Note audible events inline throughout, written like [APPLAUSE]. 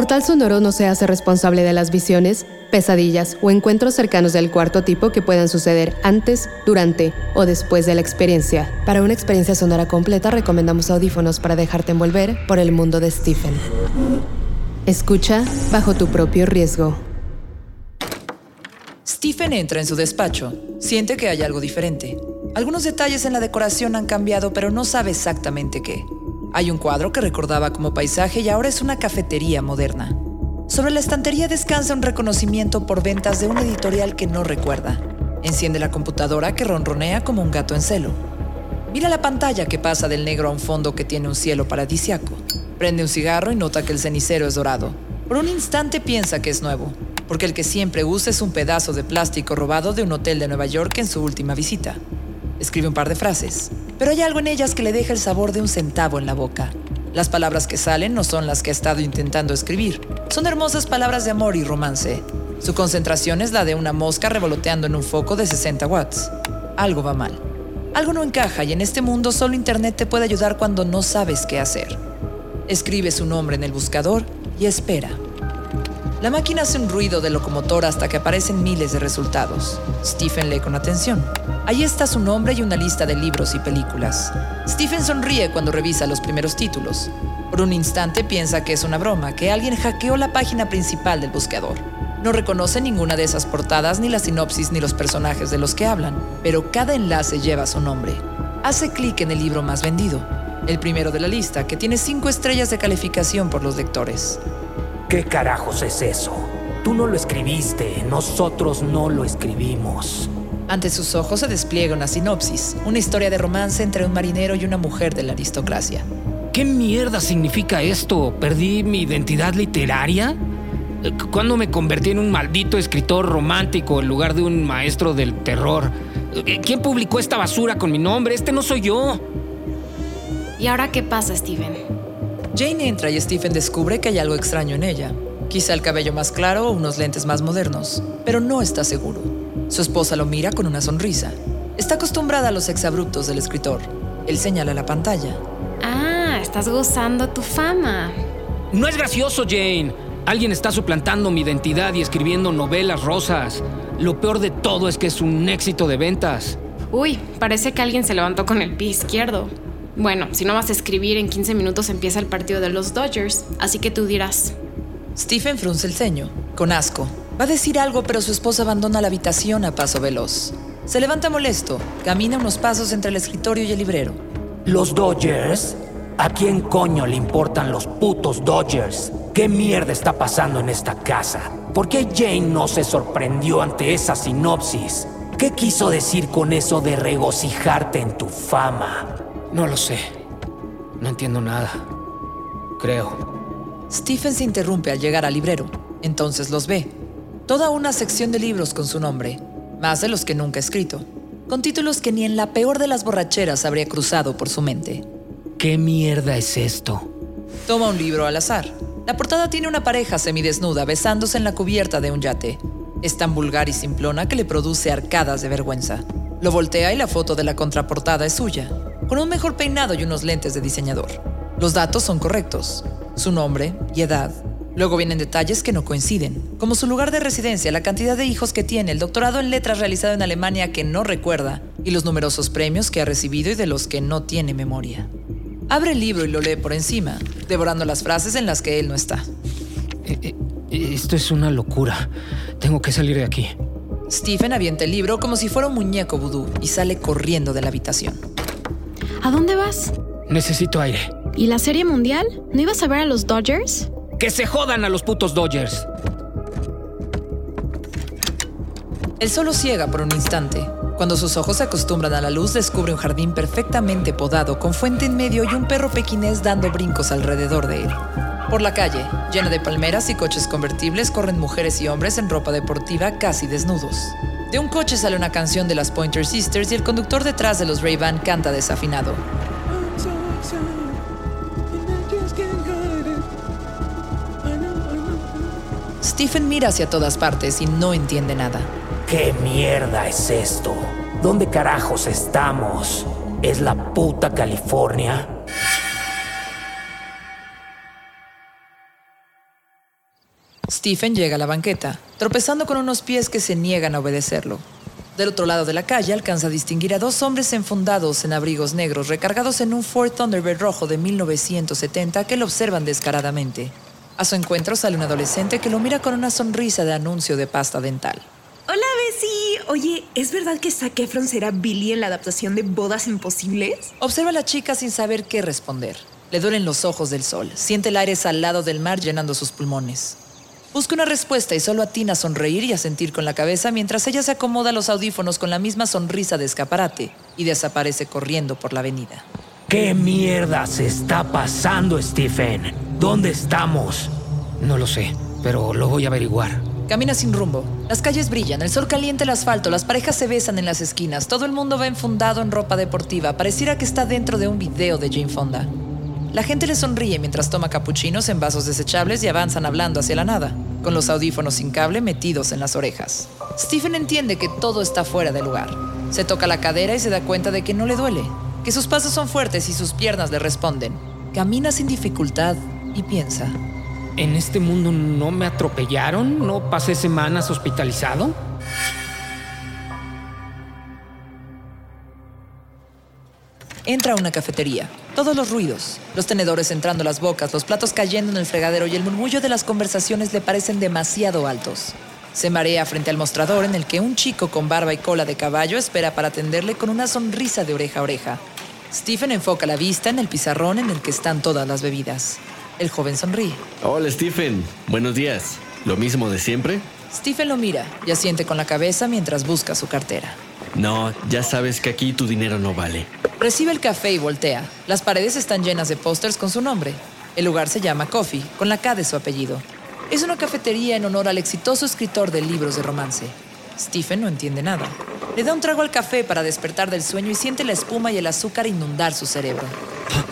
Portal Sonoro no se hace responsable de las visiones, pesadillas o encuentros cercanos del cuarto tipo que puedan suceder antes, durante o después de la experiencia. Para una experiencia sonora completa recomendamos audífonos para dejarte envolver por el mundo de Stephen. Escucha bajo tu propio riesgo. Stephen entra en su despacho. Siente que hay algo diferente. Algunos detalles en la decoración han cambiado, pero no sabe exactamente qué. Hay un cuadro que recordaba como paisaje y ahora es una cafetería moderna. Sobre la estantería descansa un reconocimiento por ventas de un editorial que no recuerda. Enciende la computadora que ronronea como un gato en celo. Mira la pantalla que pasa del negro a un fondo que tiene un cielo paradisiaco. Prende un cigarro y nota que el cenicero es dorado. Por un instante piensa que es nuevo, porque el que siempre usa es un pedazo de plástico robado de un hotel de Nueva York en su última visita. Escribe un par de frases, pero hay algo en ellas que le deja el sabor de un centavo en la boca. Las palabras que salen no son las que ha estado intentando escribir. Son hermosas palabras de amor y romance. Su concentración es la de una mosca revoloteando en un foco de 60 watts. Algo va mal. Algo no encaja y en este mundo solo Internet te puede ayudar cuando no sabes qué hacer. Escribe su nombre en el buscador y espera. La máquina hace un ruido de locomotora hasta que aparecen miles de resultados. Stephen lee con atención. Allí está su nombre y una lista de libros y películas. Stephen sonríe cuando revisa los primeros títulos. Por un instante piensa que es una broma, que alguien hackeó la página principal del buscador. No reconoce ninguna de esas portadas, ni la sinopsis, ni los personajes de los que hablan, pero cada enlace lleva su nombre. Hace clic en el libro más vendido, el primero de la lista, que tiene cinco estrellas de calificación por los lectores. ¿Qué carajos es eso? Tú no lo escribiste, nosotros no lo escribimos. Ante sus ojos se despliega una sinopsis, una historia de romance entre un marinero y una mujer de la aristocracia. ¿Qué mierda significa esto? ¿Perdí mi identidad literaria? ¿Cuándo me convertí en un maldito escritor romántico en lugar de un maestro del terror? ¿Quién publicó esta basura con mi nombre? Este no soy yo. ¿Y ahora qué pasa, Steven? Jane entra y Stephen descubre que hay algo extraño en ella. Quizá el cabello más claro o unos lentes más modernos, pero no está seguro. Su esposa lo mira con una sonrisa. Está acostumbrada a los exabruptos del escritor. Él señala la pantalla. Ah, estás gozando tu fama. No es gracioso, Jane. Alguien está suplantando mi identidad y escribiendo novelas rosas. Lo peor de todo es que es un éxito de ventas. Uy, parece que alguien se levantó con el pie izquierdo. Bueno, si no vas a escribir, en 15 minutos empieza el partido de los Dodgers, así que tú dirás. Stephen frunce el ceño, con asco. Va a decir algo, pero su esposa abandona la habitación a paso veloz. Se levanta molesto, camina unos pasos entre el escritorio y el librero. ¿Los Dodgers? ¿A quién coño le importan los putos Dodgers? ¿Qué mierda está pasando en esta casa? ¿Por qué Jane no se sorprendió ante esa sinopsis? ¿Qué quiso decir con eso de regocijarte en tu fama? No lo sé. No entiendo nada. Creo. Stephen se interrumpe al llegar al librero. Entonces los ve. Toda una sección de libros con su nombre, más de los que nunca ha escrito, con títulos que ni en la peor de las borracheras habría cruzado por su mente. ¿Qué mierda es esto? Toma un libro al azar. La portada tiene una pareja semidesnuda besándose en la cubierta de un yate. Es tan vulgar y simplona que le produce arcadas de vergüenza. Lo voltea y la foto de la contraportada es suya con un mejor peinado y unos lentes de diseñador. Los datos son correctos, su nombre y edad. Luego vienen detalles que no coinciden, como su lugar de residencia, la cantidad de hijos que tiene, el doctorado en letras realizado en Alemania que no recuerda y los numerosos premios que ha recibido y de los que no tiene memoria. Abre el libro y lo lee por encima, devorando las frases en las que él no está. Eh, eh, esto es una locura. Tengo que salir de aquí. Stephen avienta el libro como si fuera un muñeco vudú y sale corriendo de la habitación. ¿A dónde vas? Necesito aire. ¿Y la Serie Mundial? ¿No ibas a ver a los Dodgers? ¡Que se jodan a los putos Dodgers! El sol lo ciega por un instante. Cuando sus ojos se acostumbran a la luz, descubre un jardín perfectamente podado, con fuente en medio y un perro pequinés dando brincos alrededor de él. Por la calle, llena de palmeras y coches convertibles, corren mujeres y hombres en ropa deportiva casi desnudos. De un coche sale una canción de las Pointer Sisters y el conductor detrás de los Ray-Ban canta desafinado. Stephen mira hacia todas partes y no entiende nada. ¿Qué mierda es esto? ¿Dónde carajos estamos? ¿Es la puta California? Stephen llega a la banqueta, tropezando con unos pies que se niegan a obedecerlo. Del otro lado de la calle alcanza a distinguir a dos hombres enfundados en abrigos negros recargados en un Ford Thunderbird rojo de 1970 que lo observan descaradamente. A su encuentro sale un adolescente que lo mira con una sonrisa de anuncio de pasta dental. Hola, Bessie. Oye, ¿es verdad que Zac Efron será Billy en la adaptación de Bodas Imposibles? Observa a la chica sin saber qué responder. Le duelen los ojos del sol, siente el aire salado del mar llenando sus pulmones. Busca una respuesta y solo atina a sonreír y a sentir con la cabeza mientras ella se acomoda los audífonos con la misma sonrisa de escaparate y desaparece corriendo por la avenida. ¿Qué mierda se está pasando, Stephen? ¿Dónde estamos? No lo sé, pero lo voy a averiguar. Camina sin rumbo. Las calles brillan, el sol calienta el asfalto, las parejas se besan en las esquinas, todo el mundo va enfundado en ropa deportiva, pareciera que está dentro de un video de Jane Fonda. La gente le sonríe mientras toma capuchinos en vasos desechables y avanzan hablando hacia la nada, con los audífonos sin cable metidos en las orejas. Stephen entiende que todo está fuera de lugar. Se toca la cadera y se da cuenta de que no le duele, que sus pasos son fuertes y sus piernas le responden. Camina sin dificultad y piensa. ¿En este mundo no me atropellaron? ¿No pasé semanas hospitalizado? Entra a una cafetería. Todos los ruidos, los tenedores entrando a las bocas, los platos cayendo en el fregadero y el murmullo de las conversaciones le parecen demasiado altos. Se marea frente al mostrador en el que un chico con barba y cola de caballo espera para atenderle con una sonrisa de oreja a oreja. Stephen enfoca la vista en el pizarrón en el que están todas las bebidas. El joven sonríe. Hola Stephen, buenos días. ¿Lo mismo de siempre? Stephen lo mira y asiente con la cabeza mientras busca su cartera. No, ya sabes que aquí tu dinero no vale. Recibe el café y voltea. Las paredes están llenas de pósters con su nombre. El lugar se llama Coffee, con la K de su apellido. Es una cafetería en honor al exitoso escritor de libros de romance. Stephen no entiende nada. Le da un trago al café para despertar del sueño y siente la espuma y el azúcar inundar su cerebro.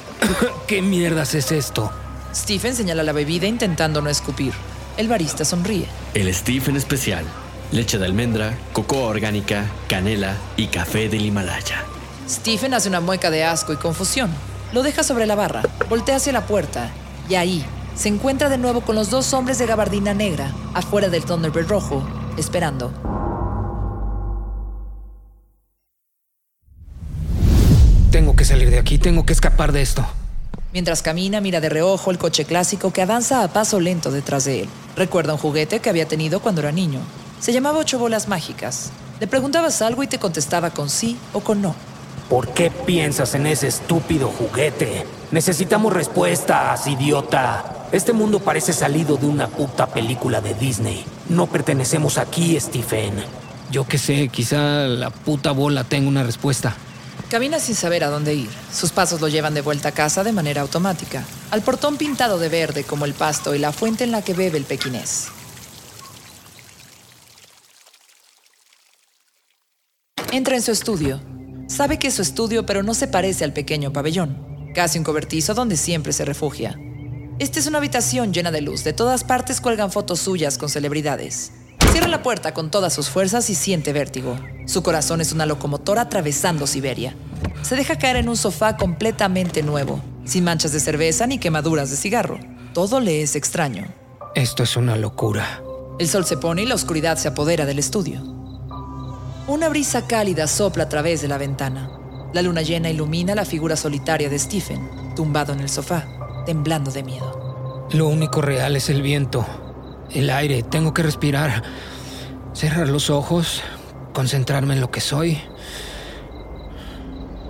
[COUGHS] ¿Qué mierdas es esto? Stephen señala la bebida intentando no escupir. El barista sonríe. El Stephen especial. Leche de almendra, cocoa orgánica, canela y café del Himalaya. Stephen hace una mueca de asco y confusión. Lo deja sobre la barra, voltea hacia la puerta y ahí se encuentra de nuevo con los dos hombres de gabardina negra afuera del Thunderbird rojo, esperando. Tengo que salir de aquí, tengo que escapar de esto. Mientras camina, mira de reojo el coche clásico que avanza a paso lento detrás de él. Recuerda un juguete que había tenido cuando era niño. Se llamaba Ocho Bolas Mágicas. Le preguntabas algo y te contestaba con sí o con no. ¿Por qué piensas en ese estúpido juguete? Necesitamos respuestas, idiota. Este mundo parece salido de una puta película de Disney. No pertenecemos aquí, Stephen. Yo qué sé, quizá la puta bola tenga una respuesta. Camina sin saber a dónde ir. Sus pasos lo llevan de vuelta a casa de manera automática, al portón pintado de verde como el pasto y la fuente en la que bebe el pequinés. Entra en su estudio. Sabe que es su estudio, pero no se parece al pequeño pabellón, casi un cobertizo donde siempre se refugia. Esta es una habitación llena de luz. De todas partes cuelgan fotos suyas con celebridades. Cierra la puerta con todas sus fuerzas y siente vértigo. Su corazón es una locomotora atravesando Siberia. Se deja caer en un sofá completamente nuevo, sin manchas de cerveza ni quemaduras de cigarro. Todo le es extraño. Esto es una locura. El sol se pone y la oscuridad se apodera del estudio. Una brisa cálida sopla a través de la ventana. La luna llena ilumina la figura solitaria de Stephen, tumbado en el sofá, temblando de miedo. Lo único real es el viento, el aire. Tengo que respirar, cerrar los ojos, concentrarme en lo que soy.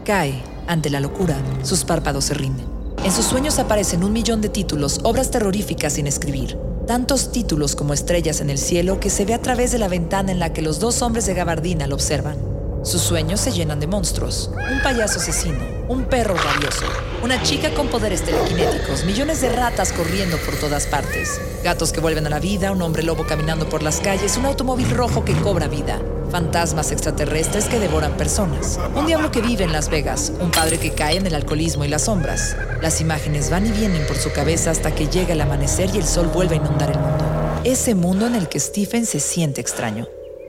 Cae ante la locura. Sus párpados se rinden. En sus sueños aparecen un millón de títulos, obras terroríficas sin escribir. Tantos títulos como estrellas en el cielo que se ve a través de la ventana en la que los dos hombres de gabardina lo observan. Sus sueños se llenan de monstruos, un payaso asesino, un perro rabioso, una chica con poderes telequinéticos, millones de ratas corriendo por todas partes, gatos que vuelven a la vida, un hombre lobo caminando por las calles, un automóvil rojo que cobra vida, fantasmas extraterrestres que devoran personas, un diablo que vive en Las Vegas, un padre que cae en el alcoholismo y las sombras. Las imágenes van y vienen por su cabeza hasta que llega el amanecer y el sol vuelve a inundar el mundo. Ese mundo en el que Stephen se siente extraño.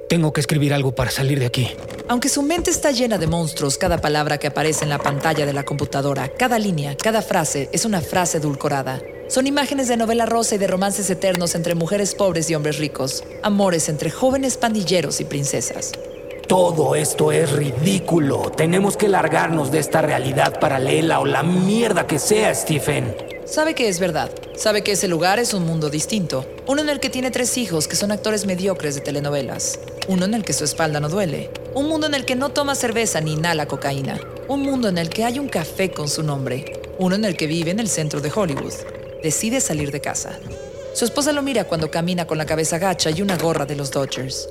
Tengo que escribir algo para salir de aquí. Aunque su mente está llena de monstruos, cada palabra que aparece en la pantalla de la computadora, cada línea, cada frase es una frase edulcorada. Son imágenes de novela rosa y de romances eternos entre mujeres pobres y hombres ricos, amores entre jóvenes pandilleros y princesas. Todo esto es ridículo. Tenemos que largarnos de esta realidad paralela o la mierda que sea, Stephen. Sabe que es verdad. Sabe que ese lugar es un mundo distinto. Uno en el que tiene tres hijos que son actores mediocres de telenovelas. Uno en el que su espalda no duele. Un mundo en el que no toma cerveza ni inhala cocaína. Un mundo en el que hay un café con su nombre. Uno en el que vive en el centro de Hollywood. Decide salir de casa. Su esposa lo mira cuando camina con la cabeza gacha y una gorra de los Dodgers.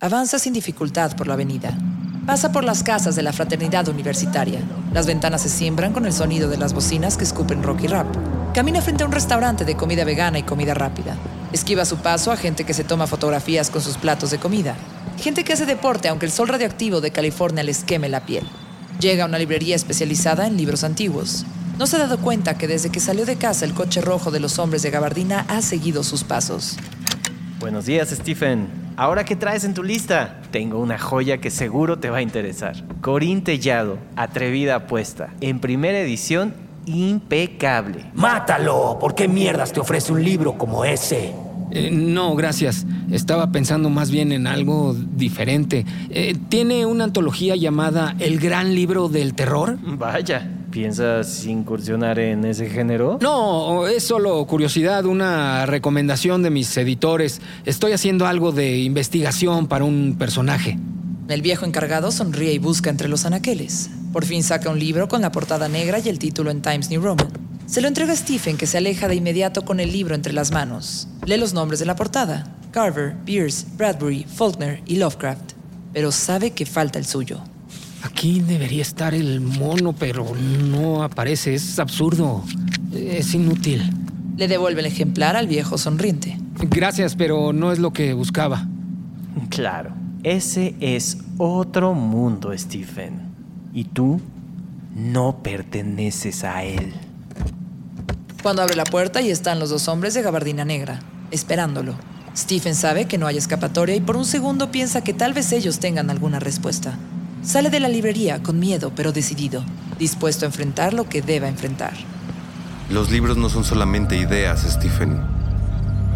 Avanza sin dificultad por la avenida. Pasa por las casas de la fraternidad universitaria. Las ventanas se siembran con el sonido de las bocinas que escupen rock y rap. Camina frente a un restaurante de comida vegana y comida rápida. Esquiva su paso a gente que se toma fotografías con sus platos de comida. Gente que hace deporte aunque el sol radioactivo de California les queme la piel. Llega a una librería especializada en libros antiguos. No se ha dado cuenta que desde que salió de casa el coche rojo de los hombres de gabardina ha seguido sus pasos. Buenos días, Stephen. Ahora, ¿qué traes en tu lista? Tengo una joya que seguro te va a interesar. Corín Tellado, Atrevida Apuesta, en primera edición, impecable. ¡Mátalo! ¿Por qué mierdas te ofrece un libro como ese? Eh, no, gracias. Estaba pensando más bien en algo diferente. Eh, ¿Tiene una antología llamada El Gran Libro del Terror? Vaya, ¿piensas incursionar en ese género? No, es solo curiosidad, una recomendación de mis editores. Estoy haciendo algo de investigación para un personaje. El viejo encargado sonríe y busca entre los anaqueles. Por fin saca un libro con la portada negra y el título en Times New Roman. Se lo entrega a Stephen, que se aleja de inmediato con el libro entre las manos. Lee los nombres de la portada. Carver, Pierce, Bradbury, Faulkner y Lovecraft. Pero sabe que falta el suyo. Aquí debería estar el mono, pero no aparece. Es absurdo. Es inútil. Le devuelve el ejemplar al viejo sonriente. Gracias, pero no es lo que buscaba. Claro, ese es otro mundo, Stephen. Y tú no perteneces a él. Cuando abre la puerta y están los dos hombres de gabardina negra, esperándolo. Stephen sabe que no hay escapatoria y por un segundo piensa que tal vez ellos tengan alguna respuesta. Sale de la librería con miedo pero decidido, dispuesto a enfrentar lo que deba enfrentar. Los libros no son solamente ideas, Stephen.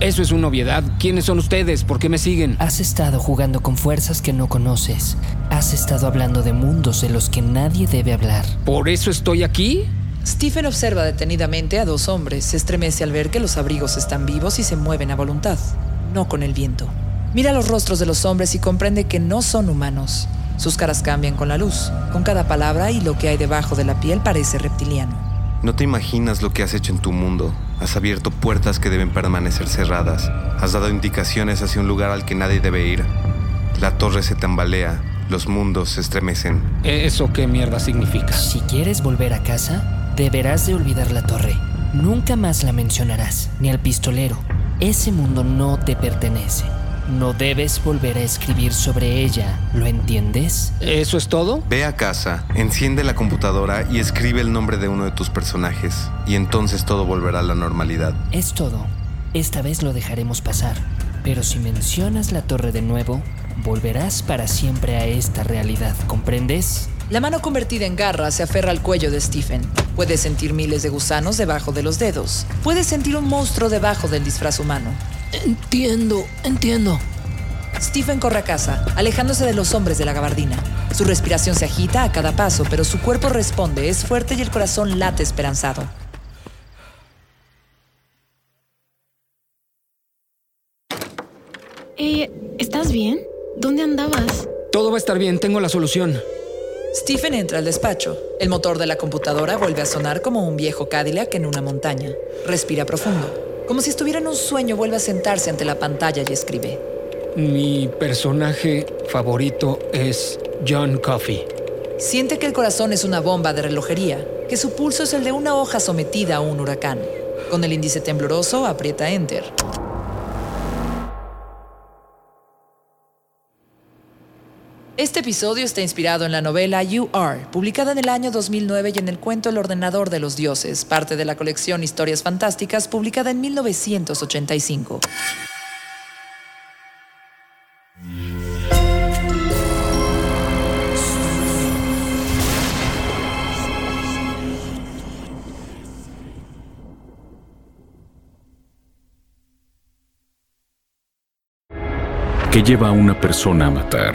Eso es una obviedad. ¿Quiénes son ustedes? ¿Por qué me siguen? Has estado jugando con fuerzas que no conoces. Has estado hablando de mundos de los que nadie debe hablar. ¿Por eso estoy aquí? Stephen observa detenidamente a dos hombres. Se estremece al ver que los abrigos están vivos y se mueven a voluntad, no con el viento. Mira los rostros de los hombres y comprende que no son humanos. Sus caras cambian con la luz. Con cada palabra y lo que hay debajo de la piel parece reptiliano. No te imaginas lo que has hecho en tu mundo. Has abierto puertas que deben permanecer cerradas. Has dado indicaciones hacia un lugar al que nadie debe ir. La torre se tambalea. Los mundos se estremecen. ¿Eso qué mierda significa? Si quieres volver a casa, deberás de olvidar la torre. Nunca más la mencionarás, ni al pistolero. Ese mundo no te pertenece. No debes volver a escribir sobre ella, ¿lo entiendes? ¿Eso es todo? Ve a casa, enciende la computadora y escribe el nombre de uno de tus personajes. Y entonces todo volverá a la normalidad. Es todo. Esta vez lo dejaremos pasar. Pero si mencionas la torre de nuevo, volverás para siempre a esta realidad, ¿comprendes? La mano convertida en garra se aferra al cuello de Stephen. Puede sentir miles de gusanos debajo de los dedos. Puede sentir un monstruo debajo del disfraz humano. Entiendo, entiendo. Stephen corre a casa, alejándose de los hombres de la gabardina. Su respiración se agita a cada paso, pero su cuerpo responde, es fuerte y el corazón late esperanzado. Eh, ¿estás bien? ¿Dónde andabas? Todo va a estar bien, tengo la solución. Stephen entra al despacho. El motor de la computadora vuelve a sonar como un viejo Cadillac en una montaña. Respira profundo. Como si estuviera en un sueño, vuelve a sentarse ante la pantalla y escribe. Mi personaje favorito es John Coffey. Siente que el corazón es una bomba de relojería, que su pulso es el de una hoja sometida a un huracán. Con el índice tembloroso aprieta Enter. Este episodio está inspirado en la novela You Are, publicada en el año 2009 y en el cuento El ordenador de los dioses, parte de la colección Historias Fantásticas, publicada en 1985. ¿Qué lleva a una persona a matar?